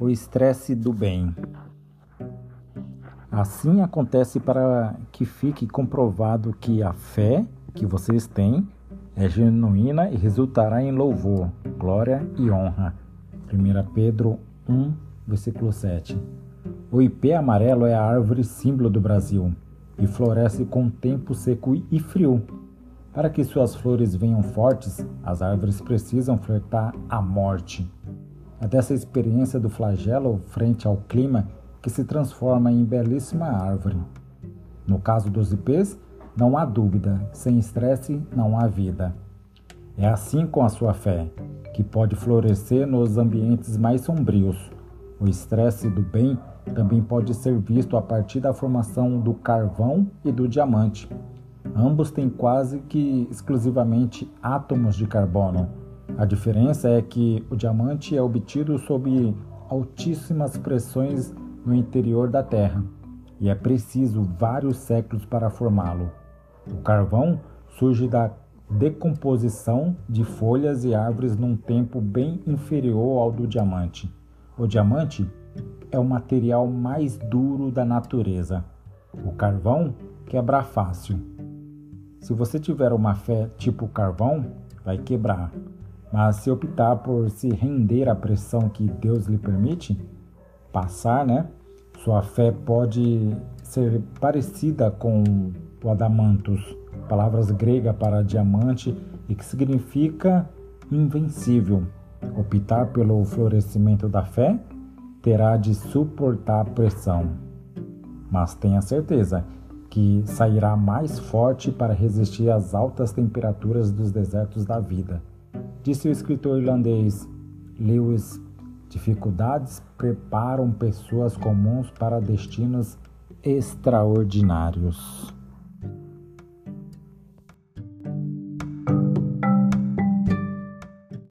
o estresse do bem. Assim acontece para que fique comprovado que a fé que vocês têm é genuína e resultará em louvor, glória e honra. 1 Pedro 1, versículo 7. O ipê amarelo é a árvore símbolo do Brasil e floresce com tempo seco e frio. Para que suas flores venham fortes, as árvores precisam flertar a morte. É dessa experiência do flagelo frente ao clima que se transforma em belíssima árvore. No caso dos ipês, não há dúvida, sem estresse não há vida. É assim com a sua fé, que pode florescer nos ambientes mais sombrios. O estresse do bem também pode ser visto a partir da formação do carvão e do diamante. Ambos têm quase que exclusivamente átomos de carbono, a diferença é que o diamante é obtido sob altíssimas pressões no interior da Terra e é preciso vários séculos para formá-lo. O carvão surge da decomposição de folhas e árvores num tempo bem inferior ao do diamante. O diamante é o material mais duro da natureza. O carvão quebra fácil. Se você tiver uma fé tipo carvão, vai quebrar. Mas se optar por se render à pressão que Deus lhe permite passar, né? Sua fé pode ser parecida com o adamantus, palavras grega para diamante e que significa invencível. Optar pelo florescimento da fé terá de suportar a pressão. Mas tenha certeza que sairá mais forte para resistir às altas temperaturas dos desertos da vida. Disse o escritor irlandês Lewis: dificuldades preparam pessoas comuns para destinos extraordinários.